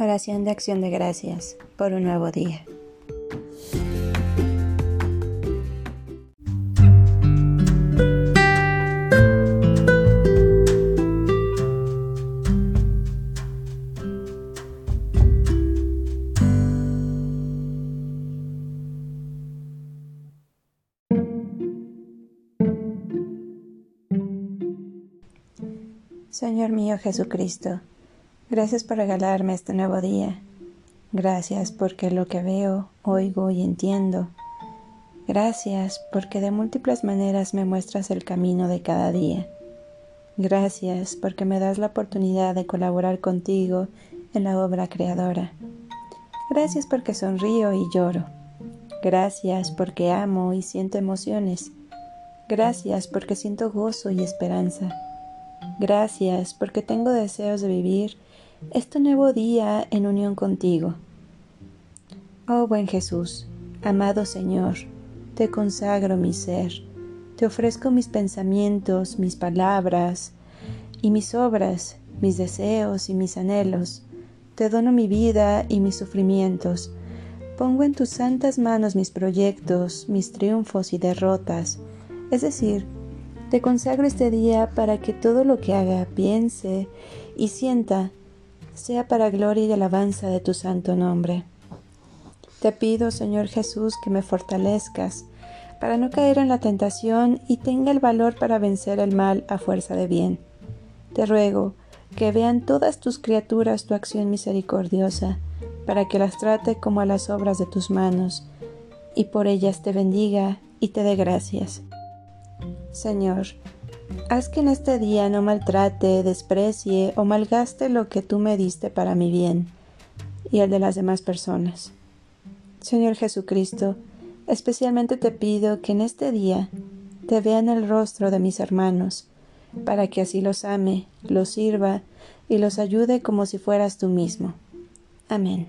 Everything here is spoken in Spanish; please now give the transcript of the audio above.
Oración de acción de gracias por un nuevo día. Señor mío Jesucristo, Gracias por regalarme este nuevo día. Gracias porque lo que veo, oigo y entiendo. Gracias porque de múltiples maneras me muestras el camino de cada día. Gracias porque me das la oportunidad de colaborar contigo en la obra creadora. Gracias porque sonrío y lloro. Gracias porque amo y siento emociones. Gracias porque siento gozo y esperanza. Gracias porque tengo deseos de vivir este nuevo día en unión contigo. Oh buen Jesús, amado Señor, te consagro mi ser, te ofrezco mis pensamientos, mis palabras y mis obras, mis deseos y mis anhelos, te dono mi vida y mis sufrimientos, pongo en tus santas manos mis proyectos, mis triunfos y derrotas, es decir, te consagro este día para que todo lo que haga, piense y sienta sea para gloria y alabanza de tu santo nombre. Te pido, Señor Jesús, que me fortalezcas para no caer en la tentación y tenga el valor para vencer el mal a fuerza de bien. Te ruego que vean todas tus criaturas tu acción misericordiosa, para que las trate como a las obras de tus manos, y por ellas te bendiga y te dé gracias. Señor, Haz que en este día no maltrate, desprecie o malgaste lo que tú me diste para mi bien y el de las demás personas. Señor Jesucristo, especialmente te pido que en este día te vean el rostro de mis hermanos, para que así los ame, los sirva y los ayude como si fueras tú mismo. Amén.